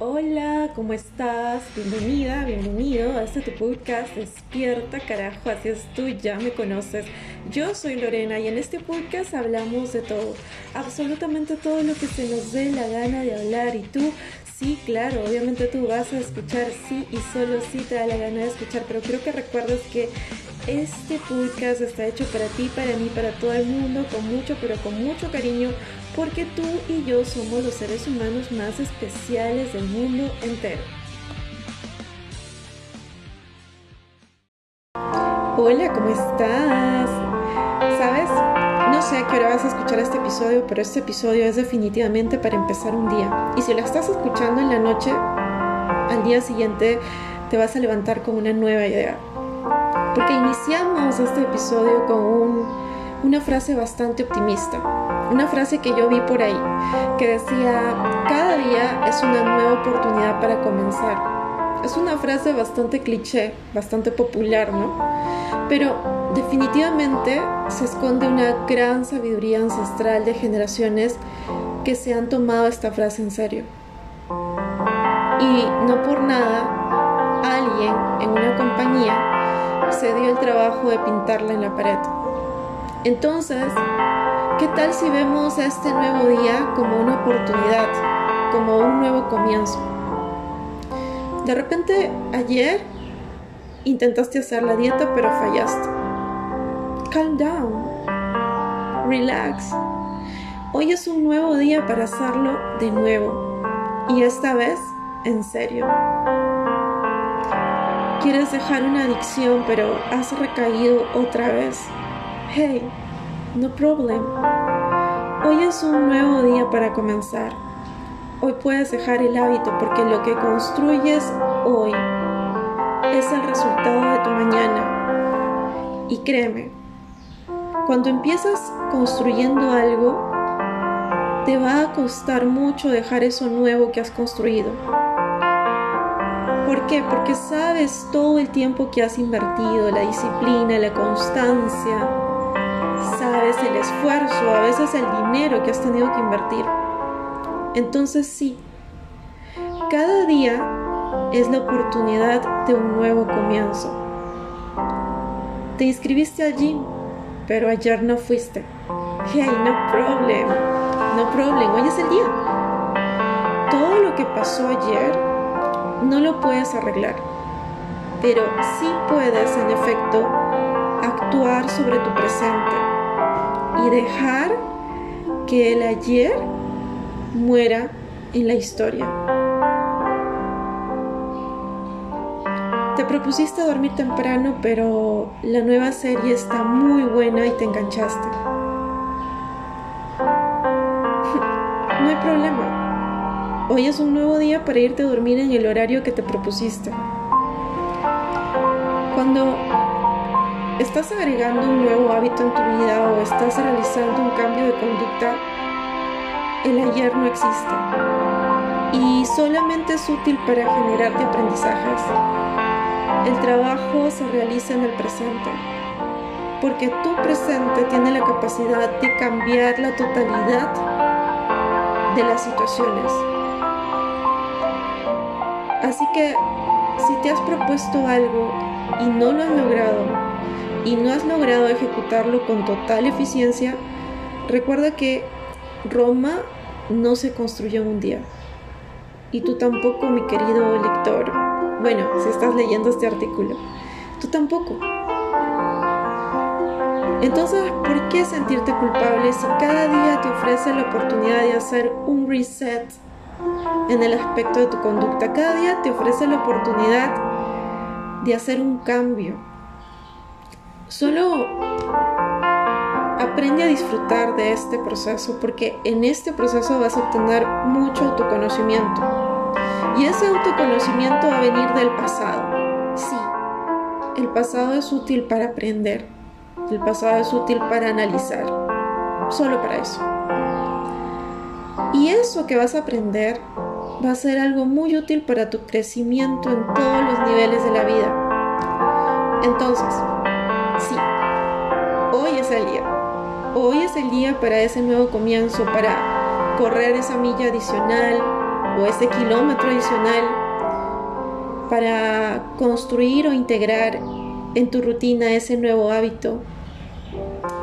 Hola, ¿cómo estás? Bienvenida, bienvenido a este tu podcast Despierta, carajo, así es tú, ya me conoces. Yo soy Lorena y en este podcast hablamos de todo, absolutamente todo lo que se nos dé la gana de hablar y tú Sí, claro, obviamente tú vas a escuchar sí y solo sí te da la gana de escuchar, pero creo que recuerdes que este podcast está hecho para ti, para mí, para todo el mundo, con mucho, pero con mucho cariño, porque tú y yo somos los seres humanos más especiales del mundo entero. Hola, ¿cómo estás? ¿Sabes? No sé a qué hora vas a escuchar este episodio, pero este episodio es definitivamente para empezar un día. Y si lo estás escuchando en la noche, al día siguiente te vas a levantar con una nueva idea. Porque iniciamos este episodio con una frase bastante optimista. Una frase que yo vi por ahí, que decía, cada día es una nueva oportunidad para comenzar. Es una frase bastante cliché, bastante popular, ¿no? Pero definitivamente se esconde una gran sabiduría ancestral de generaciones que se han tomado esta frase en serio. Y no por nada, alguien en una compañía se dio el trabajo de pintarla en la pared. Entonces, ¿qué tal si vemos este nuevo día como una oportunidad, como un nuevo comienzo? De repente, ayer intentaste hacer la dieta pero fallaste. Calm down. Relax. Hoy es un nuevo día para hacerlo de nuevo. Y esta vez, en serio. Quieres dejar una adicción pero has recaído otra vez. Hey, no problem. Hoy es un nuevo día para comenzar. Hoy puedes dejar el hábito porque lo que construyes hoy es el resultado de tu mañana. Y créeme, cuando empiezas construyendo algo, te va a costar mucho dejar eso nuevo que has construido. ¿Por qué? Porque sabes todo el tiempo que has invertido, la disciplina, la constancia, sabes el esfuerzo, a veces el dinero que has tenido que invertir. Entonces sí, cada día es la oportunidad de un nuevo comienzo. Te inscribiste allí, pero ayer no fuiste. Hey, no problem, no problem, hoy es el día. Todo lo que pasó ayer no lo puedes arreglar, pero sí puedes en efecto actuar sobre tu presente y dejar que el ayer muera en la historia. Te propusiste dormir temprano, pero la nueva serie está muy buena y te enganchaste. No hay problema. Hoy es un nuevo día para irte a dormir en el horario que te propusiste. Cuando estás agregando un nuevo hábito en tu vida o estás realizando un cambio de conducta, el ayer no existe y solamente es útil para generarte aprendizajes. El trabajo se realiza en el presente, porque tu presente tiene la capacidad de cambiar la totalidad de las situaciones. Así que si te has propuesto algo y no lo has logrado, y no has logrado ejecutarlo con total eficiencia, recuerda que Roma no se construyó un día. Y tú tampoco, mi querido lector. Bueno, si estás leyendo este artículo, tú tampoco. Entonces, ¿por qué sentirte culpable si cada día te ofrece la oportunidad de hacer un reset en el aspecto de tu conducta? Cada día te ofrece la oportunidad de hacer un cambio. Solo aprende a disfrutar de este proceso porque en este proceso vas a obtener mucho autoconocimiento. Y ese autoconocimiento va a venir del pasado. Sí, el pasado es útil para aprender. El pasado es útil para analizar. Solo para eso. Y eso que vas a aprender va a ser algo muy útil para tu crecimiento en todos los niveles de la vida. Entonces, sí, hoy es el día. Hoy es el día para ese nuevo comienzo, para correr esa milla adicional, o ese kilómetro adicional para construir o integrar en tu rutina ese nuevo hábito.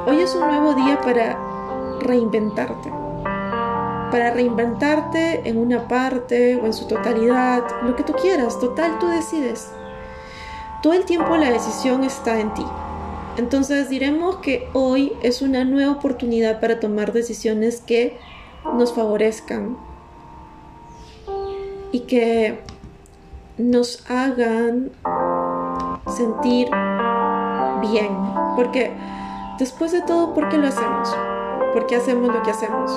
Hoy es un nuevo día para reinventarte. Para reinventarte en una parte o en su totalidad, lo que tú quieras, total tú decides. Todo el tiempo la decisión está en ti. Entonces diremos que hoy es una nueva oportunidad para tomar decisiones que nos favorezcan y que nos hagan sentir bien. Porque después de todo, ¿por qué lo hacemos? ¿Por qué hacemos lo que hacemos?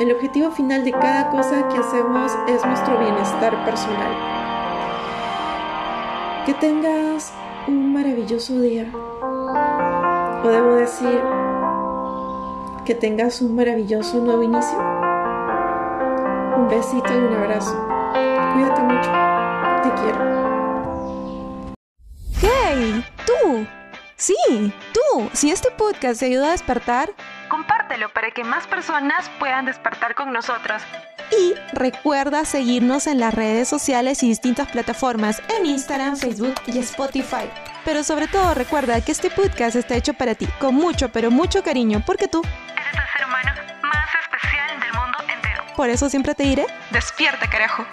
El objetivo final de cada cosa que hacemos es nuestro bienestar personal. Que tengas un maravilloso día. O debo decir, que tengas un maravilloso nuevo inicio. Un besito y un abrazo. Cuídate mucho. Te quiero. ¡Hey! ¡Tú! Sí, tú. Si este podcast te ayuda a despertar, compártelo para que más personas puedan despertar con nosotros. Y recuerda seguirnos en las redes sociales y distintas plataformas en Instagram, Facebook y Spotify. Pero sobre todo recuerda que este podcast está hecho para ti, con mucho, pero mucho cariño, porque tú eres el ser humano más especial del mundo entero. Por eso siempre te diré, despierta carajo.